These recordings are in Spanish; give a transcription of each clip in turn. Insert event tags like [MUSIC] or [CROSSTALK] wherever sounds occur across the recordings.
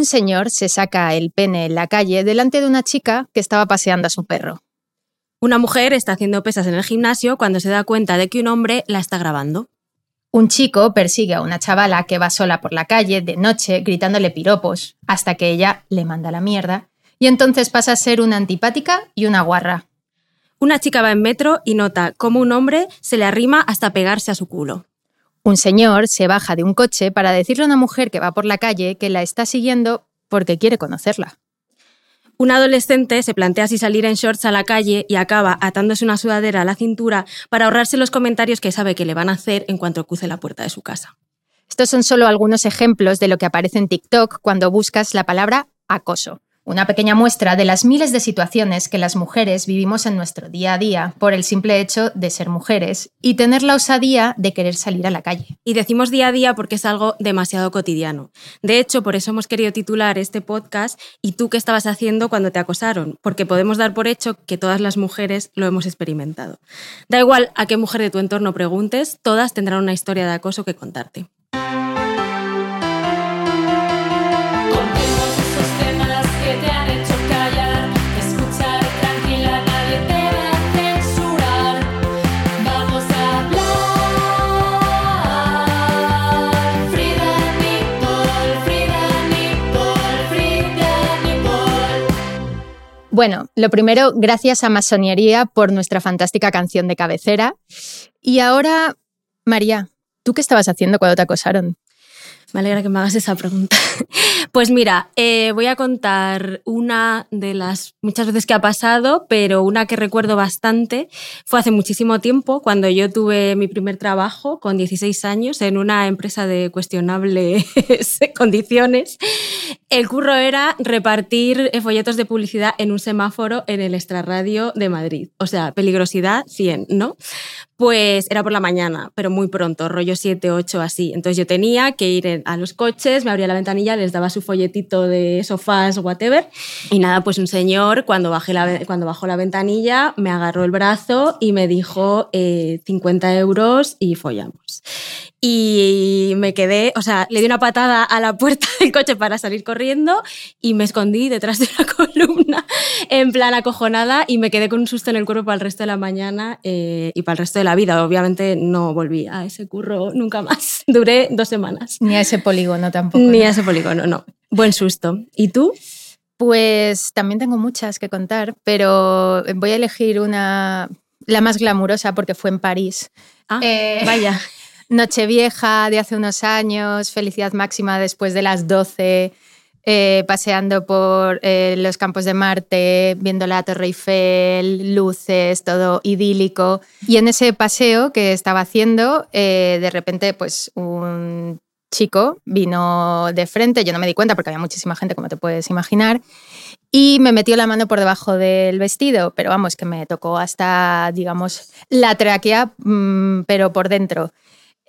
Un señor se saca el pene en la calle delante de una chica que estaba paseando a su perro. Una mujer está haciendo pesas en el gimnasio cuando se da cuenta de que un hombre la está grabando. Un chico persigue a una chavala que va sola por la calle de noche gritándole piropos, hasta que ella le manda la mierda, y entonces pasa a ser una antipática y una guarra. Una chica va en metro y nota cómo un hombre se le arrima hasta pegarse a su culo. Un señor se baja de un coche para decirle a una mujer que va por la calle que la está siguiendo porque quiere conocerla. Un adolescente se plantea si salir en shorts a la calle y acaba atándose una sudadera a la cintura para ahorrarse los comentarios que sabe que le van a hacer en cuanto cruce la puerta de su casa. Estos son solo algunos ejemplos de lo que aparece en TikTok cuando buscas la palabra acoso. Una pequeña muestra de las miles de situaciones que las mujeres vivimos en nuestro día a día por el simple hecho de ser mujeres y tener la osadía de querer salir a la calle. Y decimos día a día porque es algo demasiado cotidiano. De hecho, por eso hemos querido titular este podcast ¿Y tú qué estabas haciendo cuando te acosaron? Porque podemos dar por hecho que todas las mujeres lo hemos experimentado. Da igual a qué mujer de tu entorno preguntes, todas tendrán una historia de acoso que contarte. Bueno, lo primero, gracias a Masonería por nuestra fantástica canción de cabecera. Y ahora, María, ¿tú qué estabas haciendo cuando te acosaron? Me alegra que me hagas esa pregunta. [LAUGHS] Pues mira, eh, voy a contar una de las muchas veces que ha pasado, pero una que recuerdo bastante fue hace muchísimo tiempo, cuando yo tuve mi primer trabajo con 16 años en una empresa de cuestionables [LAUGHS] condiciones. El curro era repartir eh, folletos de publicidad en un semáforo en el extrarradio de Madrid. O sea, peligrosidad 100, ¿no? Pues era por la mañana, pero muy pronto, rollo 7, 8, así. Entonces yo tenía que ir a los coches, me abría la ventanilla, les daba su folletito de sofás, whatever. Y nada, pues un señor, cuando, bajé la, cuando bajó la ventanilla, me agarró el brazo y me dijo eh, 50 euros y follamos. Y me quedé, o sea, le di una patada a la puerta [LAUGHS] del coche para salir corriendo y me escondí detrás de una [LAUGHS] columna en plan acojonada y me quedé con un susto en el cuerpo para el resto de la mañana eh, y para el resto de la vida. Obviamente no volví a ese curro nunca más. [LAUGHS] Duré dos semanas. Ni a ese polígono tampoco. Ni ¿no? a ese polígono, no. Buen susto. ¿Y tú? Pues también tengo muchas que contar, pero voy a elegir una, la más glamurosa porque fue en París. Ah, Eh, vaya. Nochevieja de hace unos años, felicidad máxima después de las 12, eh, paseando por eh, los campos de Marte, viendo la Torre Eiffel, luces, todo idílico. Y en ese paseo que estaba haciendo, eh, de repente, pues un chico vino de frente, yo no me di cuenta porque había muchísima gente, como te puedes imaginar, y me metió la mano por debajo del vestido, pero vamos, que me tocó hasta, digamos, la tráquea, mm, pero por dentro.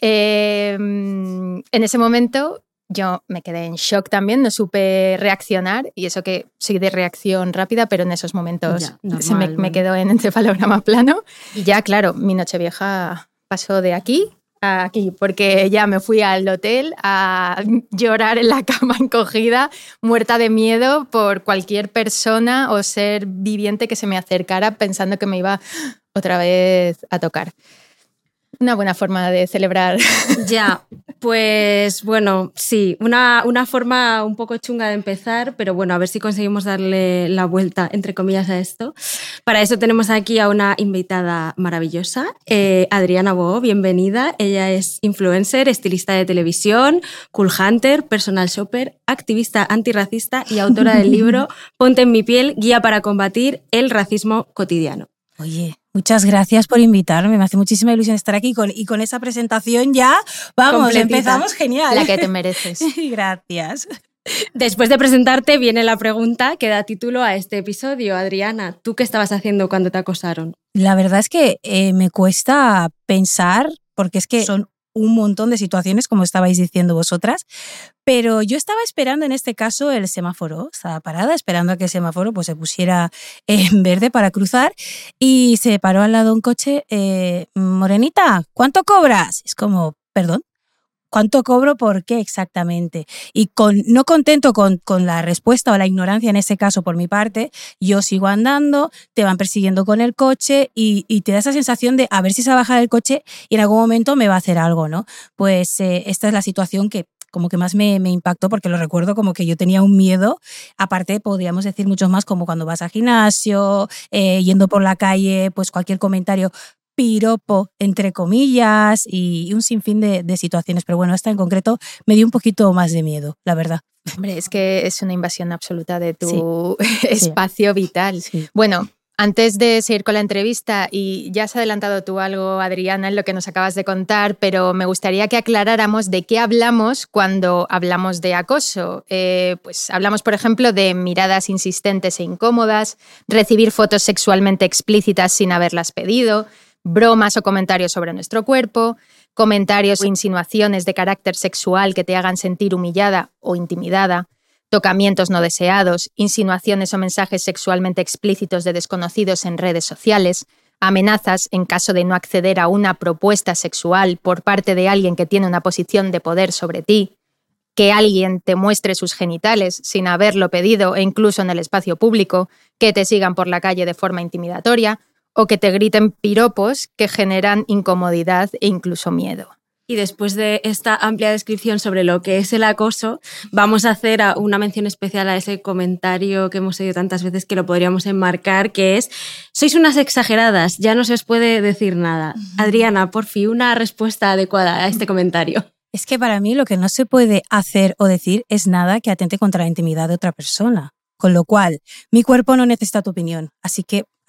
Eh, mm, en ese momento yo me quedé en shock también, no supe reaccionar, y eso que soy de reacción rápida, pero en esos momentos Ya, se me, me quedó en encefalograma plano. Y ya, claro, mi noche vieja pasó de aquí a aquí, porque ya me fui al hotel a llorar en la cama [LAUGHS] encogida, muerta de miedo por cualquier persona o ser viviente que se me acercara pensando que me iba otra vez a tocar. Una buena forma de celebrar. [LAUGHS] Ya, pues bueno, sí, una, una forma un poco chunga de empezar, pero bueno, a ver si conseguimos darle la vuelta, entre comillas, a esto. Para eso tenemos aquí a una invitada maravillosa, eh, Adriana Bo, bienvenida. Ella es influencer, estilista de televisión, cool hunter, personal shopper, activista antirracista y autora del libro [LAUGHS] Ponte en mi piel, guía para combatir el racismo cotidiano. Oye, muchas gracias por invitarme. Me hace muchísima ilusión estar aquí con, y con esa presentación ya. Vamos, empezamos genial. La que te mereces. [LAUGHS] Gracias. Después de presentarte viene la pregunta que da título a este episodio. Adriana, ¿tú qué estabas haciendo cuando te acosaron? La verdad es que eh, me cuesta pensar, porque es que son un montón de situaciones, como estabais diciendo vosotras, pero yo estaba esperando en este caso el semáforo, estaba parada esperando a que el semáforo pues, se pusiera en [LAUGHS] verde para cruzar y se paró al lado un coche, eh, Morenita, ¿cuánto cobras? Es como, perdón, ¿Cuánto cobro? ¿Por qué exactamente? Y con, no contento con, con, la respuesta o la ignorancia en ese caso por mi parte, yo sigo andando, te van persiguiendo con el coche y, y te da esa sensación de a ver si se va a bajar el coche y en algún momento me va a hacer algo, ¿no? Pues eh, esta es la situación que como que más me, me, impactó porque lo recuerdo como que yo tenía un miedo, aparte podríamos decir muchos más como cuando vas al gimnasio, eh, yendo por la calle, pues cualquier comentario piropo, entre comillas, y un sinfín de, de, situaciones. Pero bueno, esta en concreto me dio un poquito más de miedo, la verdad. Hombre, es que es una invasión absoluta de tu sí. [LAUGHS] espacio sí. vital. Sí. Bueno, antes de seguir con la entrevista, y ya has adelantado tú algo, Adriana, en lo que nos acabas de contar, pero me gustaría que aclaráramos de qué hablamos cuando hablamos de acoso. Eh, pues hablamos, por ejemplo, de miradas insistentes e incómodas, recibir fotos sexualmente explícitas sin haberlas pedido, bromas o comentarios sobre nuestro cuerpo, comentarios o insinuaciones de carácter sexual que te hagan sentir humillada o intimidada, tocamientos no deseados, insinuaciones o mensajes sexualmente explícitos de desconocidos en redes sociales, amenazas en caso de no acceder a una propuesta sexual por parte de alguien que tiene una posición de poder sobre ti, que alguien te muestre sus genitales sin haberlo pedido e incluso en el espacio público, que te sigan por la calle de forma intimidatoria, o que te griten piropos que generan incomodidad e incluso miedo. Y después de esta amplia descripción sobre lo que es el acoso, vamos a hacer una mención especial a ese comentario que hemos oído tantas veces que lo podríamos enmarcar, que es, sois unas exageradas, ya no se os puede decir nada. Adriana, por fin, una respuesta adecuada a este comentario. Es que para mí lo que no se puede hacer o decir es nada que atente contra la intimidad de otra persona. Con lo cual, mi cuerpo no necesita tu opinión. Así que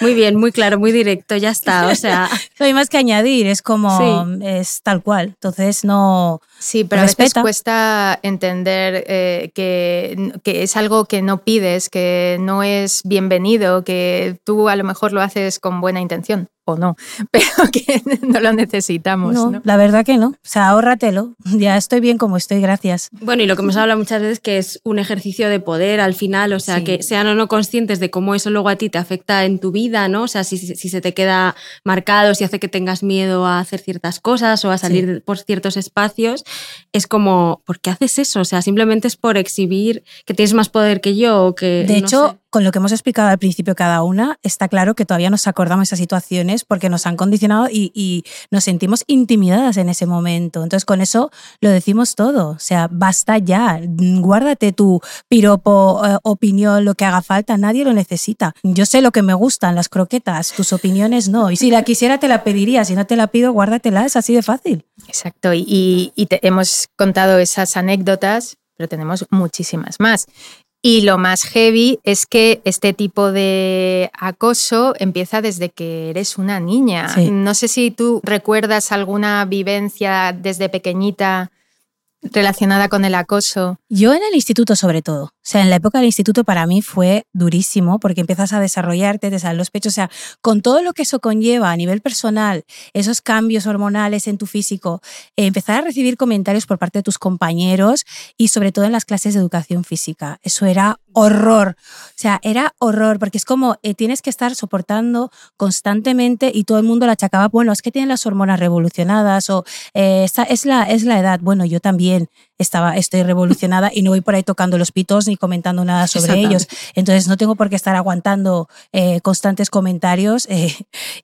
Muy bien, muy claro, muy directo, ya está. O sea, [LAUGHS] no hay más que añadir, es como, sí. es tal cual. Entonces, no. Sí, pero respeta. a veces cuesta entender eh, que, que, es algo que no pides, que no es bienvenido, que tú a lo mejor lo haces con buena intención o no, [LAUGHS] pero que no lo necesitamos. No, ¿no? la verdad que no. O sea, ahórratelo. [LAUGHS] Ya estoy bien como estoy, gracias. Bueno, y lo que hemos hablado muchas veces que es un ejercicio de poder al final, o sea, sí. que sean o no conscientes de cómo eso luego a ti te afecta en tu vida, ¿no? O sea, si, si se te queda marcado, si hace que tengas miedo a hacer ciertas cosas o a salir sí. por ciertos espacios, es como, ¿por qué haces eso? O sea, simplemente es por exhibir que tienes más poder que yo o que... De no hecho, sé. Con lo que hemos explicado al principio cada una, está claro que todavía nos acordamos esas situaciones porque nos han condicionado y, y, nos sentimos intimidadas en ese momento. Entonces, con eso lo decimos todo. O sea, basta ya. Guárdate tu piropo, eh, opinión, lo que haga falta. Nadie lo necesita. Yo sé lo que me gustan, las croquetas, tus opiniones no. Y si la quisiera, te la pediría. Si no te la pido, guárdatela. Es así de fácil. Exacto. Y, y te, hemos contado esas anécdotas, pero tenemos muchísimas más. Y lo más heavy es que este tipo de acoso empieza desde que eres una niña. Sí. No sé si tú recuerdas alguna vivencia desde pequeñita relacionada con el acoso. Yo en el instituto sobre todo. O sea, en la época del instituto para mí fue durísimo porque empiezas a desarrollarte, te salen los pechos, o sea, con todo lo que eso conlleva a nivel personal, esos cambios hormonales en tu físico, empezar a recibir comentarios por parte de tus compañeros y sobre todo en las clases de educación física. Eso era horror. O sea, era horror porque es como eh, tienes que estar soportando constantemente y todo el mundo la achacaba, bueno, es que tienen las hormonas revolucionadas o eh, esta es la, es la edad. Bueno, yo también and estaba, estoy revolucionada y no voy por ahí tocando los pitos ni comentando nada sobre ellos. Entonces no tengo por qué estar aguantando eh, constantes comentarios eh,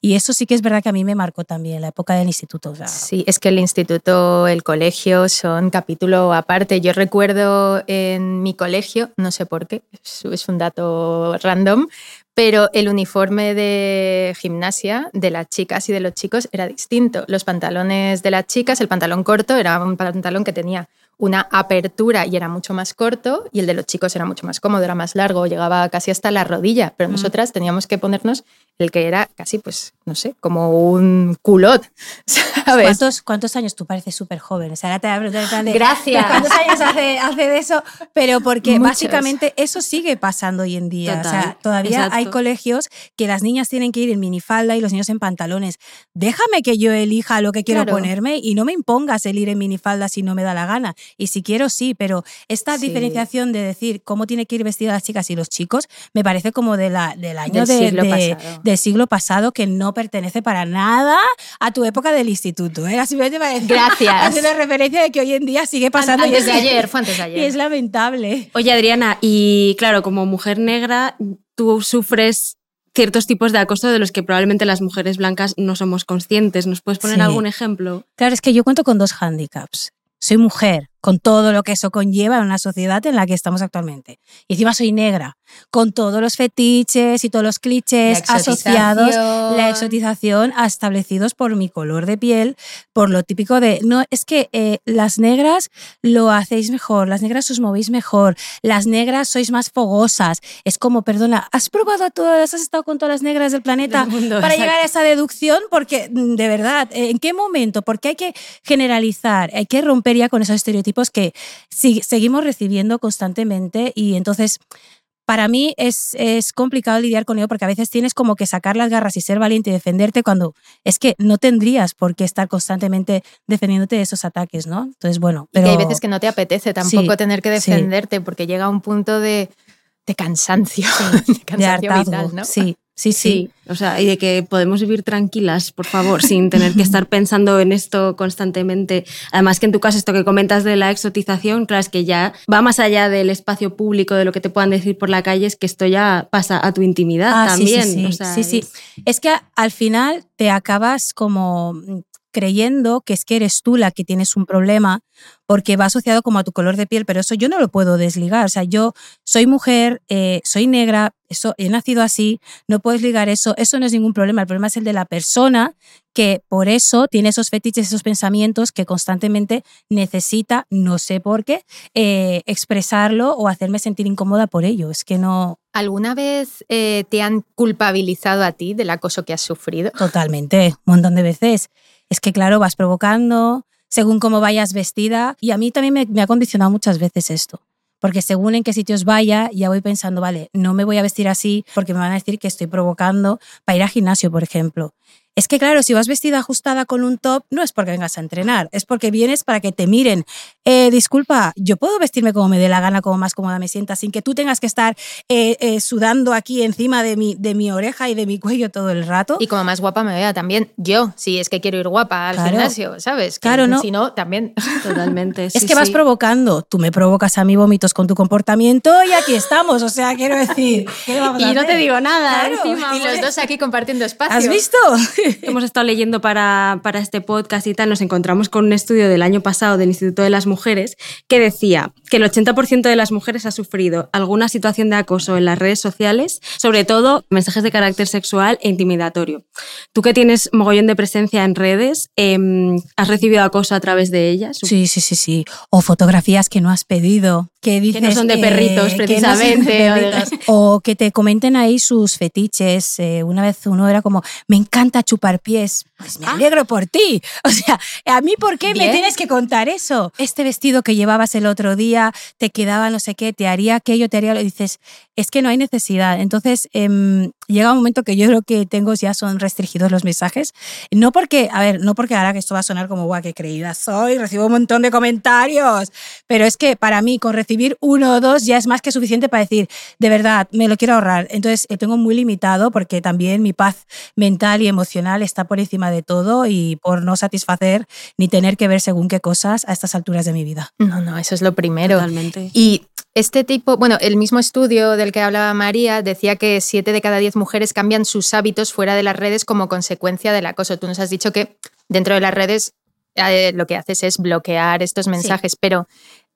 y eso sí que es verdad que a mí me marcó también la época del instituto. o sea, Sí, es que el instituto, el colegio son capítulo aparte. Yo recuerdo en mi colegio, no sé por qué, es- es un dato random, pero el uniforme de gimnasia de las chicas y de los chicos era distinto. Los pantalones de las chicas, el pantalón corto era un pantalón que tenía una apertura y era mucho más corto y el de los chicos era mucho más cómodo, era más largo, llegaba casi hasta la rodilla, pero nosotras teníamos que ponernos el que era casi, pues, no sé, como un culot, [LAUGHS] ¿sabes? ¿Cuántos, ¿Cuántos años tú pareces súper joven? O sea, ahora te voy a preguntar en plan de, Gracias. ¿Cuántos años hace, hace de eso? Pero porque Muchos. básicamente eso sigue pasando hoy en día. o sea, Total, todavía exacto. hay colegios que las niñas tienen que ir en minifalda y los niños en pantalones. Déjame que yo elija lo que quiero Claro. ponerme y no me impongas el ir en minifalda si no me da la gana. Y si quiero, sí, pero esta Sí. diferenciación de decir cómo tiene que ir vestidas las chicas y los chicos me parece como de la, del año Del de- siglo de- pasado. del siglo pasado que no pertenece para nada a tu época del instituto. ¿eh? Simplemente para decir- Gracias. [LAUGHS] haciendo referencia de que hoy en día sigue pasando. y Antes es- de ayer, fue antes de Y ayer. es lamentable. Oye, Adriana, y claro, como mujer negra, tú sufres ciertos tipos de acoso de los que probablemente las mujeres blancas no somos conscientes. ¿Nos puedes poner Sí. algún ejemplo? Claro, es que yo cuento con dos hándicaps. Soy mujer, con todo lo que eso conlleva en una sociedad en la que estamos actualmente. Y encima soy negra, con todos los fetiches y todos los clichés La asociados, la exotización establecidos por mi color de piel, por lo típico de, no, es que eh, las negras lo hacéis mejor, las negras os movéis mejor, las negras sois más fogosas. Es como, perdona, ¿has probado a todas, has estado con todas las negras del planeta Del mundo, para exacto. llegar a esa deducción? Porque, mm, de verdad, ¿en qué momento? Porque hay que generalizar, hay que romper ya con esos estereotipos que si- seguimos recibiendo constantemente y entonces para mí es, es complicado lidiar con ello porque a veces tienes como que sacar las garras y ser valiente y defenderte cuando es que no tendrías por qué estar constantemente defendiéndote de esos ataques, ¿no? Entonces, bueno, Y que pero hay veces que no te apetece tampoco Sí, tener que sí. defenderte porque llega un punto de, de cansancio, [LAUGHS] de de cansancio vital, ¿no? Sí, sí, sí. O sea, y de que podemos vivir tranquilas, por favor, [LAUGHS] sin tener que estar pensando en esto constantemente. Además que en tu caso esto que comentas de la exotización, claro, es que ya va más allá del espacio público, de lo que te puedan decir por la calle, es que esto ya pasa a tu intimidad Ah, sí, sí, también. sí, O sea, sí, sí. es- Es que al final te acabas como creyendo que es que eres tú la que tienes un problema porque va asociado como a tu color de piel, pero eso yo no lo puedo desligar. O sea, yo soy mujer, eh, soy negra, eso, he nacido así, no puedes ligar eso, eso no es ningún problema. El problema es el de la persona que por eso tiene esos fetiches, esos pensamientos que constantemente necesita, no sé por qué, eh, expresarlo o hacerme sentir incómoda por ello. Es que no, ¿Alguna vez eh, te han culpabilizado a ti del acoso que has sufrido? Totalmente, un montón de veces. Es que, claro, vas provocando según cómo vayas vestida. Y a mí también me, ha condicionado muchas veces esto. Porque según en qué sitios vaya, ya voy pensando, vale, no me voy a vestir así porque me van a decir que estoy provocando para ir al gimnasio, por ejemplo. Es que, claro, si vas vestida ajustada con un top, no es porque vengas a entrenar, es porque vienes para que te miren. Eh, disculpa, yo puedo vestirme como me dé la gana, como más cómoda me sienta, sin que tú tengas que estar eh, eh, sudando aquí encima de mi, de mi oreja y de mi cuello todo el rato. Y como más guapa me vea también yo, si es que quiero ir guapa al Claro. gimnasio, ¿sabes? Que Claro, no. Si no, también. Totalmente. Es sí, que vas sí. provocando, tú me provocas a mí vómitos con tu comportamiento y aquí estamos, o sea, quiero decir, ¿qué le vamos a Y no hacer? te digo nada, Claro. encima. y los dos aquí compartiendo espacio. ¿Has visto? Hemos estado leyendo para, para este podcast y tal, nos encontramos con un estudio del año pasado del Instituto de las Mujeres que decía que el 80% de las mujeres ha sufrido alguna situación de acoso en las redes sociales, sobre todo mensajes de carácter sexual e intimidatorio. Tú que tienes mogollón de presencia en redes, em, ¿has recibido acoso a través de ellas? Sí, sí, sí, sí. O fotografías que no has pedido, que dices... no son de eh, perritos, que no de precisamente, perritos. O que te comenten ahí sus fetiches. Eh, una vez uno era como, me encanta chupar pies. Pues me alegro por ti. [LAUGHS] O sea, ¿a mí por qué me Bien. tienes que contar eso? Este vestido que llevabas el otro día te quedaba no sé qué, te haría aquello, te haría lo. Dices, es que no hay necesidad. Entonces, em, llega un momento que yo lo que tengo ya son restringidos los mensajes. No porque, a ver, no porque ahora que esto va a sonar como, guau, qué creída soy, recibo un montón de comentarios, pero es que para mí con recibir uno o dos ya es más que suficiente para decir, de verdad, me lo quiero ahorrar. Entonces, lo tengo muy limitado porque también mi paz mental y emocional está por encima de todo y por no satisfacer ni tener que ver según qué cosas a estas alturas de mi vida. No, no, eso es lo primero. Totalmente. Y este tipo, bueno, el mismo estudio del que hablaba María decía que siete de cada diez mujeres cambian sus hábitos fuera de las redes como consecuencia del acoso. Tú nos has dicho que dentro de las redes eh, lo que haces es bloquear estos mensajes, pero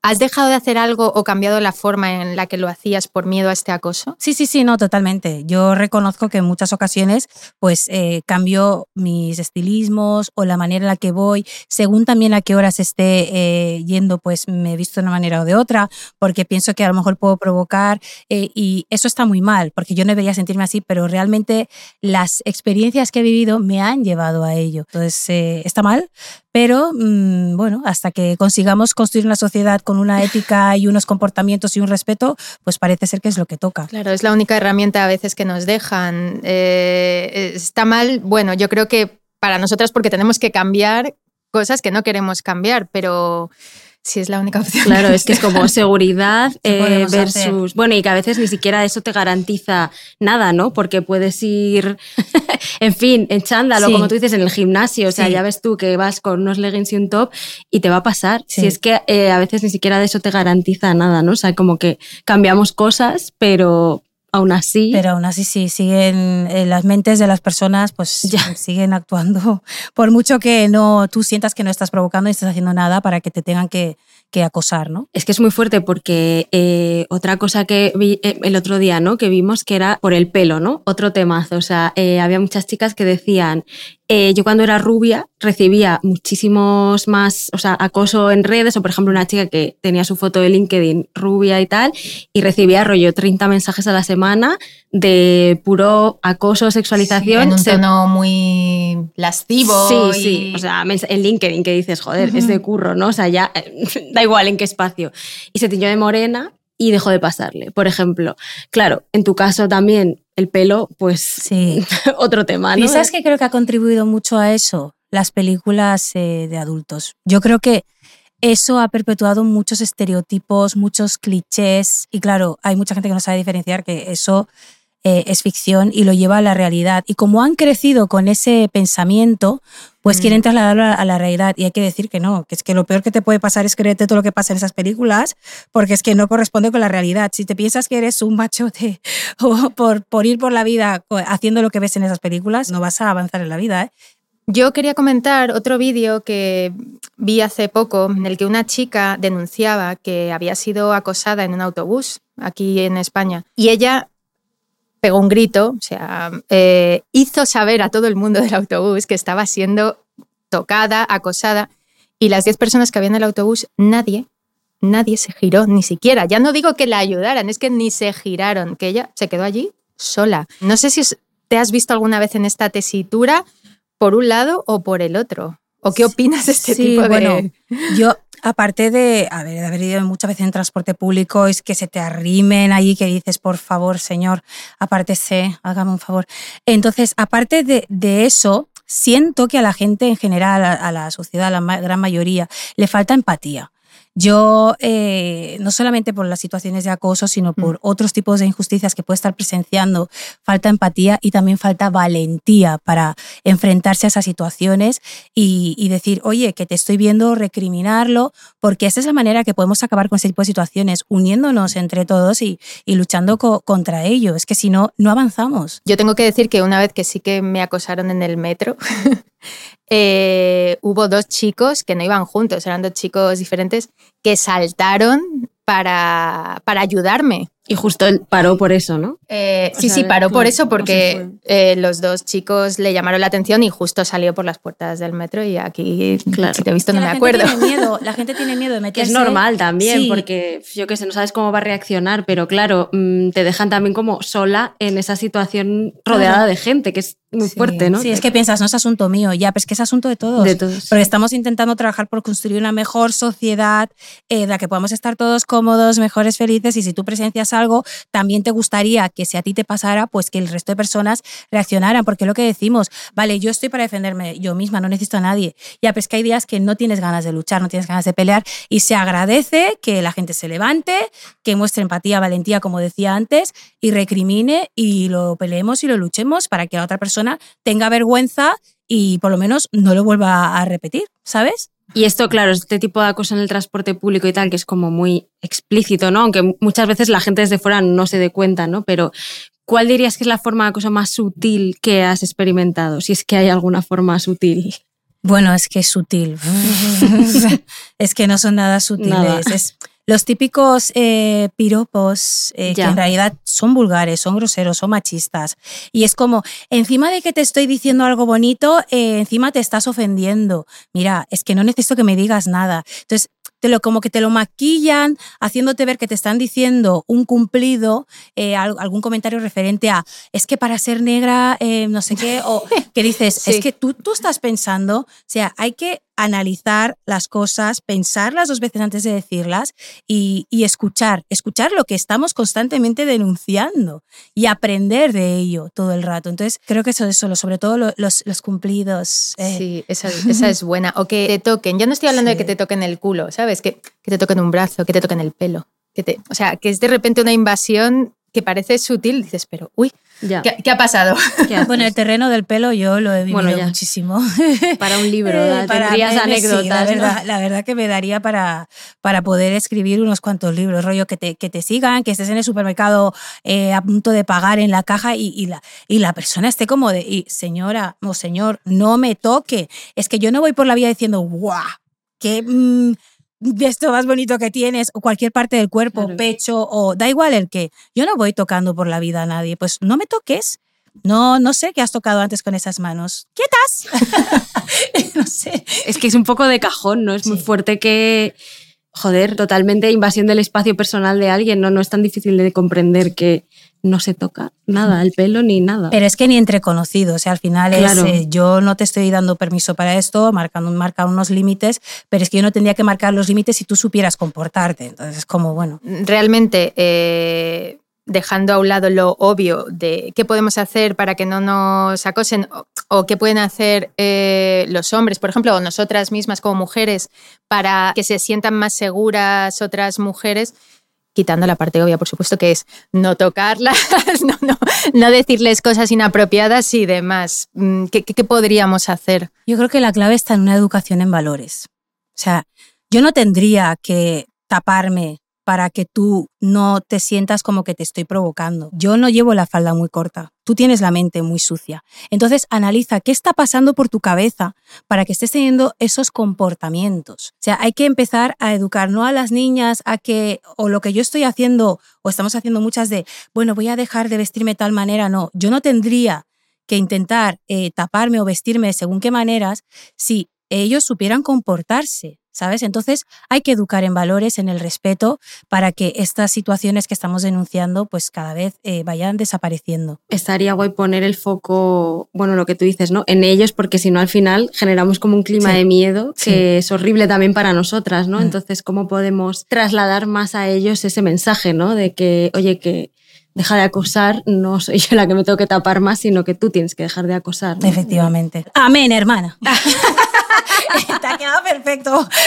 ¿has dejado de hacer algo o cambiado la forma en la que lo hacías por miedo a este acoso? Sí, sí, sí, no, totalmente. Yo reconozco que en muchas ocasiones pues eh, cambio mis estilismos o la manera en la que voy, según también a qué horas esté eh, yendo, pues me he visto de una manera o de otra, porque pienso que a lo mejor puedo provocar eh, y eso está muy mal, porque yo no debería sentirme así, pero realmente las experiencias que he vivido me han llevado a ello. Entonces, está mal, pero mm, bueno, hasta que consigamos construir una sociedad con una ética y unos comportamientos y un respeto, pues parece ser que es lo que toca. Claro, es la única herramienta a veces que nos dejan. Eh, está mal, bueno, yo creo que para nosotras porque tenemos que cambiar cosas que no queremos cambiar, pero si es la única opción. Claro, es que es como [LAUGHS] seguridad ¿Qué eh, versus. Bueno, y que a veces ni siquiera eso te garantiza nada, ¿no? Porque puedes ir, [LAUGHS] en fin, en chándalo, Sí. como tú dices, en el gimnasio. O sea, Sí. ya ves tú que vas con unos leggings y un top y te va a pasar. Sí. Si es que eh, a veces ni siquiera de eso te garantiza nada, ¿no? O sea, como que cambiamos cosas, pero aún así. Pero aún así sí, siguen en las mentes de las personas, pues [LAUGHS] Ya. siguen actuando. Por mucho que no tú sientas que no estás provocando y estás haciendo nada para que te tengan que, que acosar, ¿no? Es que es muy fuerte porque eh, otra cosa que vi eh, el otro día, ¿no? Que vimos que era por el pelo, ¿no? Otro temazo. O sea, eh, había muchas chicas que decían, eh, yo cuando era rubia recibía muchísimos más, o sea, acoso en redes, o por ejemplo una chica que tenía su foto de LinkedIn rubia y tal, y recibía rollo 30 mensajes a la semana de puro acoso, sexualización. en un Se- tono muy lascivo. Sí, y- sí. O sea, en LinkedIn que dices, joder, es de curro, ¿no? O sea, ya [LAUGHS] da igual en qué espacio. Y se tiñó de morena y dejó de pasarle. Por ejemplo, claro, en tu caso también el pelo, pues Sí. [LAUGHS] otro tema, ¿no? ¿Y sabes qué creo que ha contribuido mucho a eso? Las películas eh, de adultos. Yo creo que eso ha perpetuado muchos estereotipos, muchos clichés. Y claro, hay mucha gente que no sabe diferenciar que eso eh, es ficción y lo lleva a la realidad. Y como han crecido con ese pensamiento, pues Mm. quieren trasladarlo a, a la realidad. Y hay que decir que no, que es que lo peor que te puede pasar es creerte todo lo que pasa en esas películas, porque es que no corresponde con la realidad. Si te piensas que eres un machote [LAUGHS] o por, por ir por la vida haciendo lo que ves en esas películas, no vas a avanzar en la vida. ¿eh? Yo quería comentar otro vídeo que vi hace poco en el que una chica denunciaba que había sido acosada en un autobús aquí en España y ella pegó un grito, o sea, eh, hizo saber a todo el mundo del autobús que estaba siendo tocada, acosada y las 10 personas que habían en el autobús, nadie, nadie se giró, ni siquiera. Ya no digo que la ayudaran, es que ni se giraron, que ella se quedó allí sola. No sé si te has visto alguna vez en esta tesitura por un lado o por el otro. ¿O qué opinas de este Sí, tipo de...? bueno, yo, aparte de, a ver, de haber ido muchas veces en transporte público, es que se te arrimen ahí, que dices, por favor, señor, apártese, hágame un favor. Entonces, aparte de, de eso, siento que a la gente en general, a, la sociedad, a la gran mayoría, le falta empatía. Yo, eh, no solamente por las situaciones de acoso, sino por otros tipos de injusticias que puede estar presenciando, falta empatía y también falta valentía para enfrentarse a esas situaciones y, y decir, oye, que te estoy viendo, recriminarlo, porque esa es la manera que podemos acabar con ese tipo de situaciones, uniéndonos entre todos y, y luchando co- contra ello. Es que si no, no avanzamos. Yo tengo que decir que una vez que sí que me acosaron en el metro, [LAUGHS] eh, hubo dos chicos que no iban juntos, eran dos chicos diferentes, que saltaron para, para ayudarme. Y justo él paró por eso, ¿no? Eh, sí, sea, sí, paró por ¿cómo- eso, porque eh, los dos chicos le llamaron la atención y justo salió por las puertas del metro y aquí, Claro. si te he visto, no la me gente acuerdo. Tiene miedo, [LAUGHS] la gente tiene miedo de Que meterse. es normal también, Sí. porque yo qué sé, no sabes cómo va a reaccionar, pero claro, mm, te dejan también como sola en esa situación rodeada Claro. de gente, que es muy Sí, fuerte, ¿no? Sí, es que piensas, no es asunto mío, ya, pero es que es asunto de todos. De todos. Porque estamos intentando trabajar por construir una mejor sociedad, eh, de la que podamos estar todos cómodos, mejores, felices, y si tú presencias algo, también te gustaría que que si a ti te pasara, pues que el resto de personas reaccionaran, porque lo que decimos, vale, yo estoy para defenderme yo misma, no necesito a nadie. Ya, pero es que hay días que no tienes ganas de luchar, no tienes ganas de pelear y se agradece que la gente se levante, que muestre empatía, valentía, como decía antes, y recrimine y lo peleemos y lo luchemos para que la otra persona tenga vergüenza y por lo menos no lo vuelva a repetir, ¿sabes? Y esto, claro, este tipo de acoso en el transporte público y tal, que es como muy explícito, ¿no? Aunque muchas veces la gente desde fuera no se dé cuenta, ¿no? Pero, ¿cuál dirías que es la forma de acoso más sutil que has experimentado? Si es que hay alguna forma sutil. Bueno, es que es sutil. [LAUGHS] es que no son nada sutiles. Nada. Es los típicos eh, piropos eh, que en realidad son vulgares, son groseros, son machistas. Y es como, encima de que te estoy diciendo algo bonito, eh, encima te estás ofendiendo. Mira, es que no necesito que me digas nada. Entonces, te lo, como que te lo maquillan, haciéndote ver que te están diciendo un cumplido, eh, al- algún comentario referente a, es que para ser negra, eh, no sé qué, o [LAUGHS] que dices, Sí. es que tú, tú estás pensando, o sea, hay que analizar las cosas, pensarlas dos veces antes de decirlas y, y escuchar, escuchar lo que estamos constantemente denunciando y aprender de ello todo el rato. Entonces, creo que eso es solo, sobre todo lo- los, los cumplidos. eh, Sí, esa, [LAUGHS] esa es buena. O que te toquen. Ya no estoy hablando de que te toquen el culo, ¿sabes? Que, que te toquen un brazo, que te toquen el pelo. Que te, o sea, que es de repente una invasión que parece sutil. Dices, pero, uy, Ya. ¿qué, qué ha pasado? ¿Qué? Bueno, el terreno del pelo yo lo he vivido Bueno, muchísimo. [LAUGHS] Para un libro, [LAUGHS] Eh, para- tendrías sí, anécdotas. la, ¿no? verdad, la verdad que me daría para, para poder escribir unos cuantos libros, rollo que te, que te sigan, que estés en el supermercado eh, a punto de pagar en la caja y, y la, y la persona esté como de, y, señora o señor, no me toque. Es que yo no voy por la vida diciendo, guau, qué... mm, de esto más bonito que tienes, o cualquier parte del cuerpo, Claro. pecho, o da igual el que. Yo no voy tocando por la vida a nadie, pues no me toques. No, no sé qué has tocado antes con esas manos. ¿Quietas? [LAUGHS] no sé. Es que es un poco de cajón, ¿no? Es muy fuerte que, joder, totalmente invasión del espacio personal de alguien, ¿no? No es tan difícil de comprender que no se toca nada, el pelo ni nada. Pero es que ni entre conocidos, o sea, al final Claro. es, eh, yo no te estoy dando permiso para esto, marcando marca unos límites, pero es que yo no tendría que marcar los límites si tú supieras comportarte. Entonces es como, bueno, Realmente, eh, dejando a un lado lo obvio de qué podemos hacer para que no nos acosen o, qué pueden hacer eh, los hombres, por ejemplo, o nosotras mismas como mujeres, para que se sientan más seguras otras mujeres, quitando la parte obvia, por supuesto, que es no tocarlas, [LAUGHS] no, no, no decirles cosas inapropiadas y demás. Mm, ¿Qué, qué- qué podríamos hacer? yo creo que la clave está en una educación en valores. O sea, yo no tendría que taparme para que tú no te sientas como que te estoy provocando. Yo no llevo la falda muy corta. Tú tienes la mente muy sucia. Entonces, analiza qué está pasando por tu cabeza para que estés teniendo esos comportamientos. O sea, hay que empezar a educar no a las niñas a que, o lo que yo estoy haciendo, o estamos haciendo muchas de, bueno, voy a dejar de vestirme de tal manera. No, yo no tendría que intentar eh, taparme o vestirme según qué maneras si ellos supieran comportarse, ¿sabes? Entonces hay que educar en valores, en el respeto, para que estas situaciones que estamos denunciando pues cada vez eh, vayan desapareciendo. Estaría guay poner el foco, bueno, lo que tú dices, ¿no? En ellos, porque si no al final generamos como un clima Sí. de miedo que Sí. es horrible también para nosotras, ¿no? Mm. Entonces, ¿cómo podemos trasladar más a ellos ese mensaje, ¿no? De que, oye, que deja de acosar, no soy yo la que me tengo que tapar más, sino que tú tienes que dejar de acosar. ¿no? Efectivamente. Amén, hermana. [LAUGHS] Te ha quedado perfecto. [LAUGHS]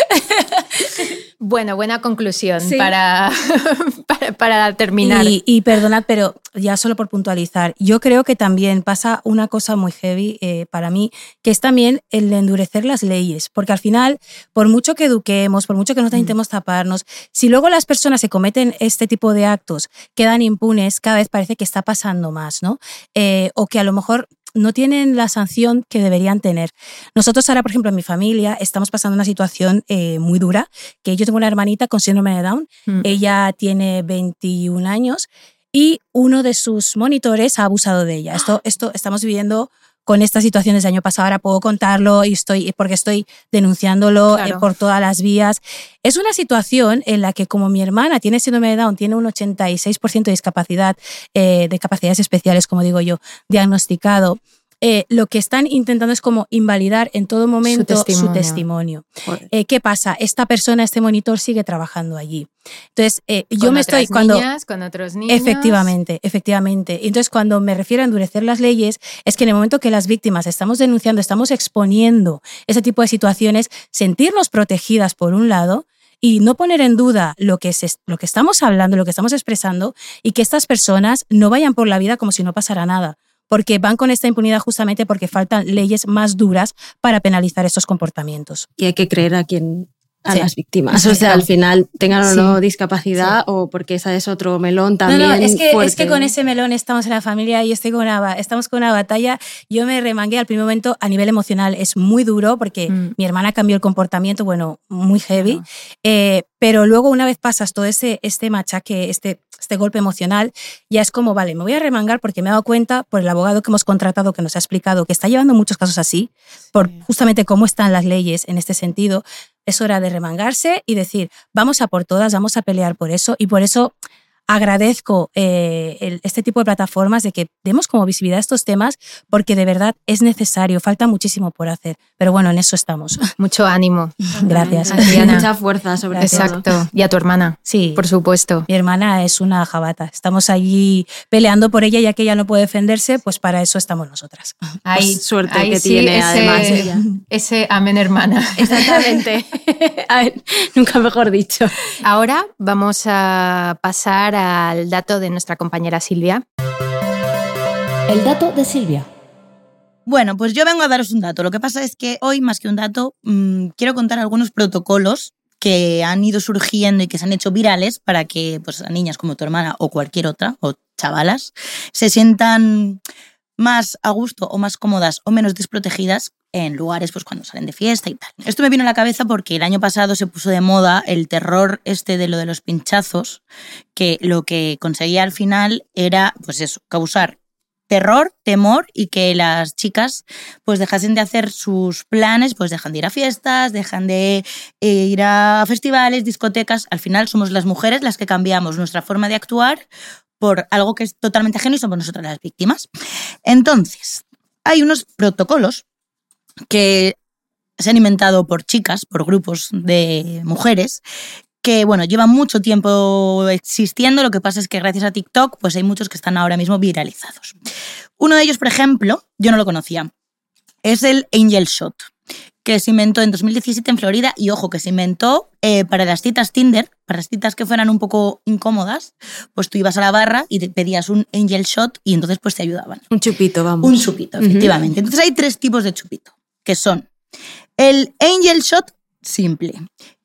Bueno, buena conclusión Sí. para, [LAUGHS] para, para terminar. Y, y perdonad, pero ya solo por puntualizar, yo creo que también pasa una cosa muy heavy eh, para mí, que es también el de endurecer las leyes, porque al final, por mucho que eduquemos, por mucho que nosotros intentemos taparnos, si luego las personas se cometen este tipo de actos, quedan impunes, cada vez parece que está pasando más, ¿no? Eh, o que a lo mejor no tienen la sanción que deberían tener. Nosotros ahora, por ejemplo, en mi familia estamos pasando una situación eh, muy dura, que yo tengo una hermanita con síndrome de Down, Mm. ella tiene 21 años y uno de sus monitores ha abusado de ella. Esto, esto estamos viviendo con estas situaciones del año pasado, ahora puedo contarlo y estoy, porque estoy denunciándolo Claro. eh, por todas las vías. Es una situación en la que como mi hermana tiene síndrome de Down, tiene un 86% de discapacidad, eh, de capacidades especiales, como digo yo, diagnosticado, eh, lo que están intentando es como invalidar en todo momento su testimonio. testimonio. Eh, ¿Qué pasa? Esta persona, este monitor sigue trabajando allí. Entonces, eh, yo me estoy cuando... niñas, con otros niños. Efectivamente, efectivamente. Entonces, cuando me refiero a endurecer las leyes, es que en el momento que las víctimas estamos denunciando, estamos exponiendo ese tipo de situaciones, sentirnos protegidas por un lado y no poner en duda lo que, se- lo que estamos hablando, lo que estamos expresando y que estas personas no vayan por la vida como si no pasara nada. Porque van con esta impunidad justamente porque faltan leyes más duras para penalizar estos comportamientos. Y hay que creer a quien a Sí. las víctimas. Sí, O sea, al final tengan o Sí. no discapacidad o porque esa es otro melón también. No, no, es que, es que con ese melón estamos en la familia y estoy con una, estamos con una batalla. Yo me remangué al primer momento a nivel emocional. Es muy duro porque Mm. mi hermana cambió el comportamiento, bueno, muy heavy. Eh, pero luego una vez pasas todo ese, este machaque, este, este golpe emocional, ya es como, vale, me voy a remangar porque me he dado cuenta por el abogado que hemos contratado que nos ha explicado que está llevando muchos casos así, por justamente cómo están las leyes en este sentido. Es hora de remangarse y decir, vamos a por todas, vamos a pelear por eso y por eso agradezco eh, el- este tipo de plataformas de que demos como visibilidad a estos temas porque de verdad es necesario, falta muchísimo por hacer. Pero bueno, en eso estamos. [LAUGHS] Mucho ánimo. Gracias. Y mucha fuerza, sobre todo. Exacto. Y a tu hermana, Sí, por supuesto. mi hermana es una jabata. Estamos allí peleando por ella ya que ella no puede defenderse, pues para eso estamos nosotras. [LAUGHS] Ahí, suerte ahí que sí, tiene, ese, además, ella. Ese amén, hermana. [LAUGHS] Exactamente. A ver, nunca mejor dicho. Ahora vamos a pasar al dato de nuestra compañera Silvia. El dato de Silvia. Bueno, pues yo vengo a daros un dato. Lo que pasa es que hoy, más que un dato, mm, quiero contar algunos protocolos que han ido surgiendo y que se han hecho virales para que pues, a niñas como tu hermana o cualquier otra, o chavalas, se sientan más a gusto o más cómodas o menos desprotegidas en lugares pues cuando salen de fiesta y tal. Esto me vino a la cabeza porque el año pasado se puso de moda el terror este de lo de los pinchazos, que lo que conseguía al final era pues eso, causar terror, temor y que las chicas pues dejasen de hacer sus planes, pues dejan de ir a fiestas, dejan de eh, ir a festivales, discotecas. Al final somos las mujeres las que cambiamos nuestra forma de actuar por algo que es totalmente ajeno y somos nosotras las víctimas. Entonces, hay unos protocolos que se han inventado por chicas, por grupos de mujeres, que bueno, llevan mucho tiempo existiendo, lo que pasa es que gracias a TikTok pues hay muchos que están ahora mismo viralizados. Uno de ellos, por ejemplo, yo no lo conocía, es el Angel Shot, que se inventó en 2017 en Florida y ojo, que se inventó eh, para las citas Tinder, para las citas que fueran un poco incómodas, pues tú ibas a la barra y te pedías un Angel Shot y entonces pues te ayudaban. Un chupito, vamos. Un chupito, efectivamente. Entonces hay tres tipos de chupito, que son el Angel Shot simple,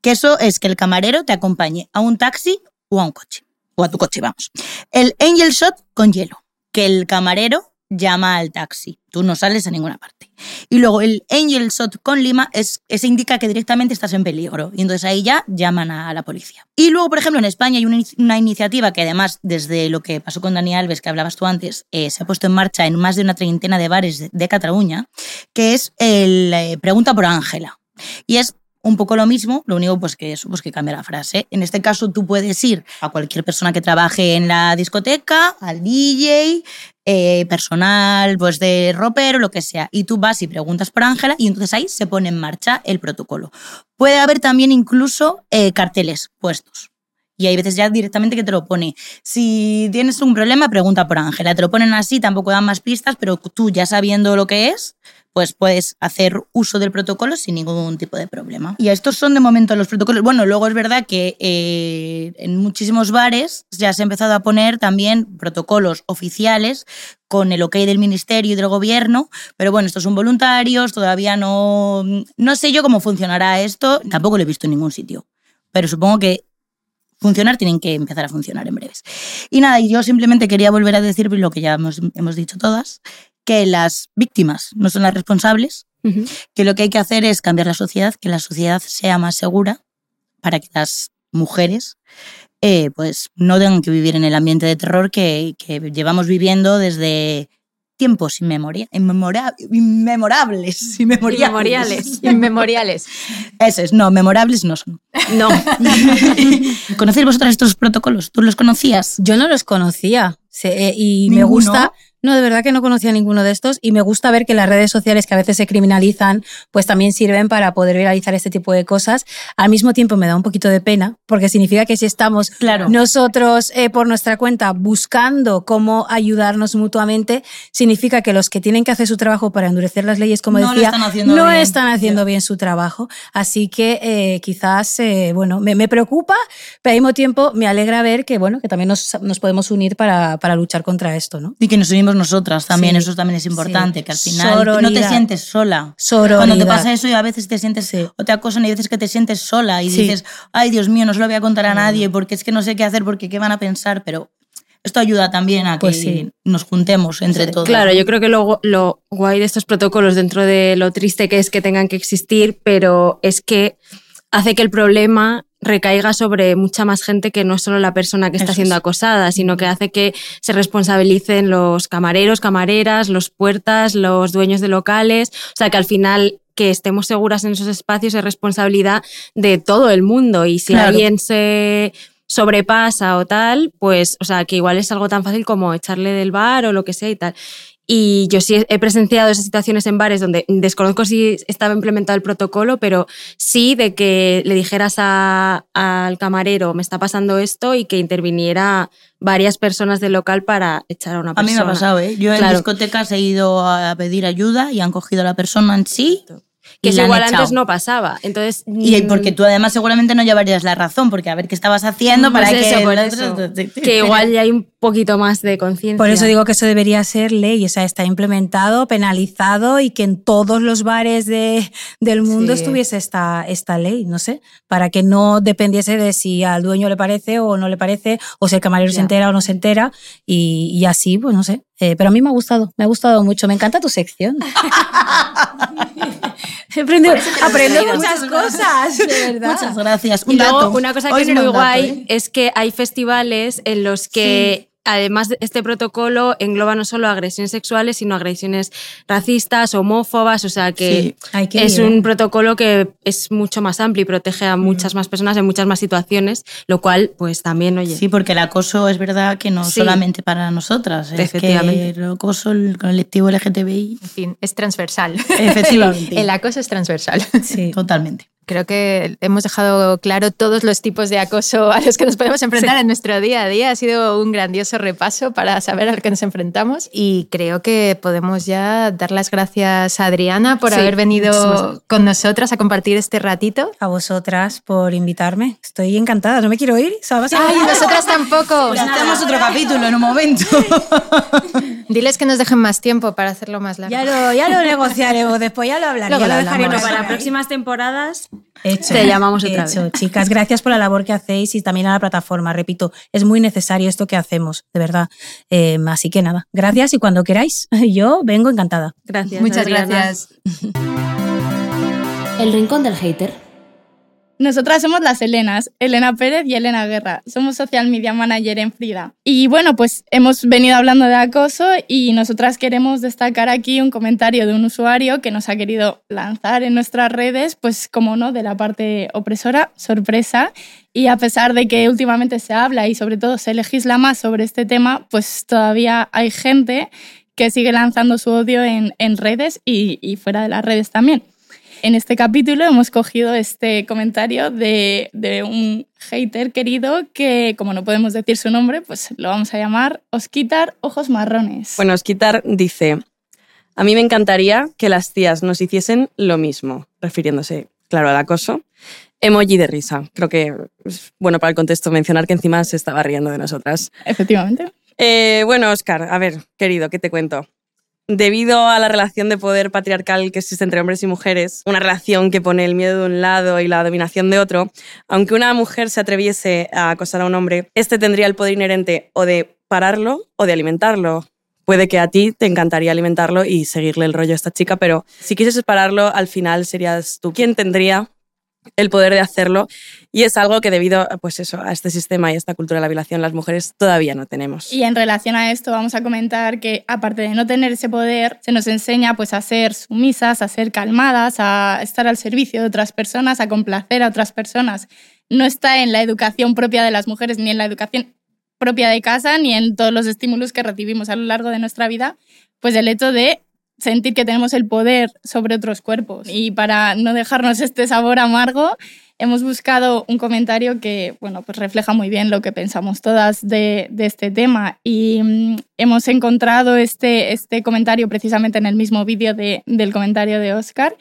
que eso es que el camarero te acompañe a un taxi o a un coche, o a tu coche, vamos. El Angel Shot con hielo, que el camarero llama al taxi, tú no sales a ninguna parte. Y luego el Angel Shot con lima es, ese indica que directamente estás en peligro y entonces ahí ya llaman a la policía. Y luego, por ejemplo, en España hay una, inici- una iniciativa que además, desde lo que pasó con Dani Alves, que hablabas tú antes, eh, se ha puesto en marcha en más de una treintena de bares de, de Cataluña, que es el eh, Pregunta por Ángela. Y es un poco lo mismo, lo único pues que eso, pues que cambia la frase. En este caso tú puedes ir a cualquier persona que trabaje en la discoteca, al DJ, eh, personal, pues de ropero, lo que sea, y tú vas y preguntas por Ángela y entonces ahí se pone en marcha el protocolo. Puede haber también incluso eh, carteles puestos. Y hay veces ya directamente que te lo pone. Si tienes un problema, pregunta por Ángela. Te lo ponen así, tampoco dan más pistas, pero tú ya sabiendo lo que es, pues puedes hacer uso del protocolo sin ningún tipo de problema. Y estos son de momento los protocolos. Bueno, luego es verdad que eh, en muchísimos bares ya se ha empezado a poner también protocolos oficiales con el ok del ministerio y del gobierno, pero bueno, estos son voluntarios, todavía no, no sé yo cómo funcionará esto, tampoco lo he visto en ningún sitio, pero supongo que funcionar tienen que empezar a funcionar en breves. Y nada, yo simplemente quería volver a decir lo que ya hemos, hemos dicho todas, que las víctimas no son las responsables, que lo que hay que hacer es cambiar la sociedad, que la sociedad sea más segura para que las mujeres eh, pues no tengan que vivir en el ambiente de terror que, que llevamos viviendo desde tiempos inmemoria, inmemora- inmemorables. [LAUGHS] Inmemoriales. Inmemoriales. [LAUGHS] Inmemoriales. Eso es, no, memorables no son. No. [LAUGHS] ¿Conocéis vosotras estos protocolos? ¿Tú los conocías? Yo no los conocía se- eh, y me gusta, No, de verdad que no conocía ninguno de estos y me gusta ver que las redes sociales que a veces se criminalizan, pues también sirven para poder viralizar este tipo de cosas. Al mismo tiempo me da un poquito de pena porque significa que si estamos Claro. nosotros eh, por nuestra cuenta buscando cómo ayudarnos mutuamente, significa que los que tienen que hacer su trabajo para endurecer las leyes, como No decía, están haciendo no bien. están haciendo bien su trabajo. Así que eh, quizás, eh, bueno, me, me preocupa, pero al mismo tiempo me alegra ver que, bueno, que también nos, nos podemos unir para, para luchar contra esto, ¿no? Y que nos unimos nosotras también, Sí, eso también es importante, sí. que al final no te sientes sola. Sororidad. Cuando te pasa eso y a veces te sientes, o te acosan y a veces que te sientes sola y Sí. dices, ay Dios mío, no se lo voy a contar a nadie porque es que no sé qué hacer, porque qué van a pensar, pero esto ayuda también a que Pues sí. nos juntemos entre todos. Claro, yo creo que lo, lo guay de estos protocolos, dentro de lo triste que es que tengan que existir, pero es que hace que el problema recaiga sobre mucha más gente que no solo la persona que está Eso siendo es. acosada, sino que hace que se responsabilicen los camareros, camareras, los puertas, los dueños de locales, o sea que al final que estemos seguras en esos espacios es responsabilidad de todo el mundo y si Claro. alguien se sobrepasa o tal, pues, o sea, que igual es algo tan fácil como echarle del bar o lo que sea y tal. Y yo sí he presenciado esas situaciones en bares donde desconozco si estaba implementado el protocolo, pero sí de que le dijeras a- al camarero, me está pasando esto, y que interviniera varias personas del local para echar a una A persona. mí me ha pasado, ¿eh? Yo en Claro. discotecas he ido a pedir ayuda y han cogido a la persona en sí. Que eso igual echado. antes no pasaba. Entonces, Y mm, porque tú además seguramente no llevarías la razón, porque a ver qué estabas haciendo pues para eso, que... por eso. que igual ya hay un poquito más de conciencia. Por eso digo que eso debería ser ley, o sea, está implementado, penalizado y que en todos los bares de, del mundo Sí. estuviese esta, esta ley, no sé, para que no dependiese de si al dueño le parece o no le parece, o si el camarero se Ya. entera o no se entera, y, y así, pues no sé. Eh, pero a mí me ha gustado, me ha gustado mucho, me encanta tu sección. [LAUGHS] [LAUGHS] Aprendo muchas cosas, de [LAUGHS] verdad. Muchas gracias. Un Y luego, una cosa que Hoy es muy dato, guay ¿eh? es que hay festivales en los que, además, de este protocolo engloba no solo agresiones sexuales, sino agresiones racistas, homófobas, o sea que Sí. Es un protocolo que es mucho más amplio y protege a muchas más personas en muchas más situaciones, lo cual, pues también, oye, Sí, porque el acoso es verdad que no Sí. solamente para nosotras, es que el acoso, el colectivo LGTBI, En fin, es transversal. efectivamente, [LAUGHS] El acoso es transversal. Sí. totalmente. Creo que hemos dejado claro todos los tipos de acoso a los que nos podemos enfrentar en nuestro día a día. Ha sido un grandioso repaso para saber a lo que nos enfrentamos y creo que podemos ya dar las gracias a Adriana por Sí, haber venido con nosotras a compartir este ratito. A vosotras por invitarme. Estoy encantada, no me quiero ir. A- ¡Ay, nosotras tampoco! [LAUGHS] Pues hacemos otro capítulo en un momento. [LAUGHS] Diles que nos dejen más tiempo para hacerlo más largo. Ya lo, ya lo negociaremos, después ya lo hablaremos. Luego ya lo lo dejaremos bueno, para próximas temporadas Hecho. Te llamamos otra Hecho. vez. Chicas, gracias por la labor que hacéis y también a la plataforma. Repito, es muy necesario esto que hacemos, de verdad. Eh, así que nada, gracias y cuando queráis, [LAUGHS] yo vengo encantada. Gracias. Muchas Adriana. gracias. El rincón del hater. Nosotras somos las Elenas, Elena Pérez y Elena Guerra. Somos social media manager en Frida. Y bueno, pues hemos venido hablando de acoso y nosotras queremos destacar aquí un comentario de un usuario que nos ha querido lanzar en nuestras redes, pues como no, de la parte opresora, sorpresa. Y a pesar de que últimamente se habla y sobre todo se legisla más sobre este tema, pues todavía hay gente que sigue lanzando su odio en, en redes y, y fuera de las redes también. En este capítulo hemos cogido este comentario de, de un hater querido que, como no podemos decir su nombre, pues lo vamos a llamar Osquitar Ojos Marrones. Bueno, Osquitar dice, a mí me encantaría que las tías nos hiciesen lo mismo, refiriéndose, claro, al acoso. Emoji de risa. Creo que es bueno para el contexto mencionar que encima se estaba riendo de nosotras. Efectivamente. Eh, bueno, Oscar, a ver, querido, ¿qué te cuento? Debido a la relación de poder patriarcal que existe entre hombres y mujeres, una relación que pone el miedo de un lado y la dominación de otro, aunque una mujer se atreviese a acosar a un hombre, este tendría el poder inherente o de pararlo o de alimentarlo. Puede que a ti te encantaría alimentarlo y seguirle el rollo a esta chica, pero si quisieses pararlo, al final serías tú quien tendría el poder de hacerlo y es algo que debido pues eso, a este sistema y a esta cultura de la violación las mujeres todavía no tenemos. Y en relación a esto vamos a comentar que aparte de no tener ese poder, se nos enseña pues a ser sumisas, a ser calmadas, a estar al servicio de otras personas, a complacer a otras personas. No está en la educación propia de las mujeres ni en la educación propia de casa ni en todos los estímulos que recibimos a lo largo de nuestra vida, pues el hecho de sentir que tenemos el poder sobre otros cuerpos. Y para no dejarnos este sabor amargo, hemos buscado un comentario que bueno, pues refleja muy bien lo que pensamos todas de, de este tema. Y mm, hemos encontrado este, este comentario precisamente en el mismo vídeo de, del comentario de Oscar,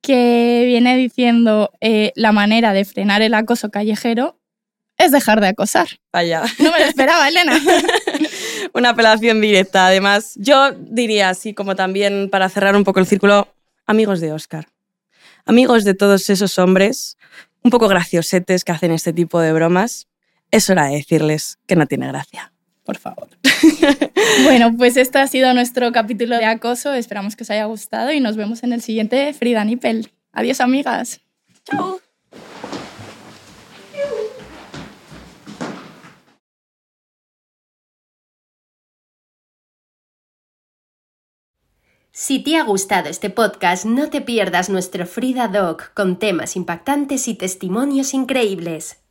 que viene diciendo eh, la manera de frenar el acoso callejero es dejar de acosar. Vaya. No me lo esperaba, Elena. [LAUGHS] [LAUGHS] Una apelación directa. Además, yo diría así como también para cerrar un poco el círculo, amigos de Oscar. Amigos de todos esos hombres un poco graciosetes que hacen este tipo de bromas, es hora de decirles que no tiene gracia. Por favor. [LAUGHS] bueno, pues este ha sido nuestro capítulo de acoso. Esperamos que os haya gustado y nos vemos en el siguiente Frida Nippel. Adiós, amigas. Chao. Si te ha gustado este podcast, no te pierdas nuestro Frida Doc con temas impactantes y testimonios increíbles.